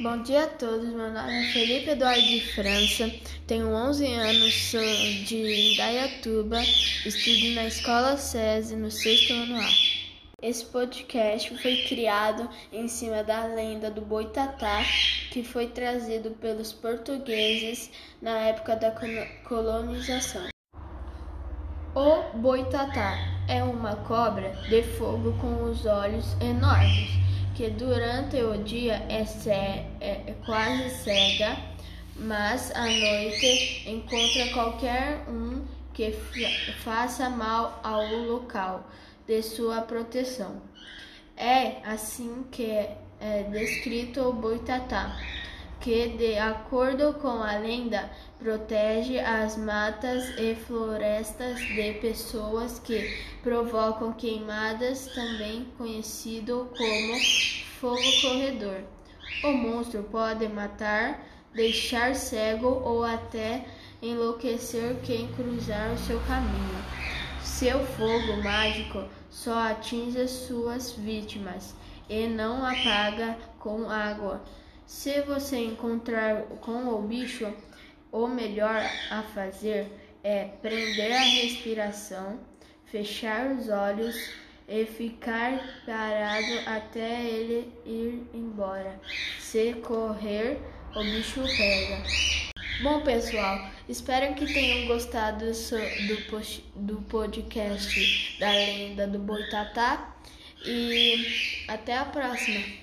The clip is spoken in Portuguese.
Bom dia a todos, meu nome é Felipe Eduardo de França, tenho 11 anos, sou de Indaiatuba, estudo na Escola SESI no sexto ano A. Esse podcast foi criado em cima da lenda do Boitatá, que foi trazido pelos portugueses na época da colonização. O Boitatá é uma cobra de fogo com os olhos enormes que durante o dia é, é, é quase cega, mas à noite encontra qualquer um que faça mal ao local de sua proteção. É assim que é descrito o boitatá que, de acordo com a lenda, protege as matas e florestas de pessoas que provocam queimadas, também conhecido como fogo corredor. O monstro pode matar, deixar cego ou até enlouquecer quem cruzar o seu caminho. Seu fogo mágico só atinge suas vítimas e não apaga com água. Se você encontrar com o bicho, o melhor a fazer é prender a respiração, fechar os olhos e ficar parado até ele ir embora. Se correr, o bicho pega. Bom, pessoal, espero que tenham gostado do, do podcast da lenda do Boitatá e até a próxima.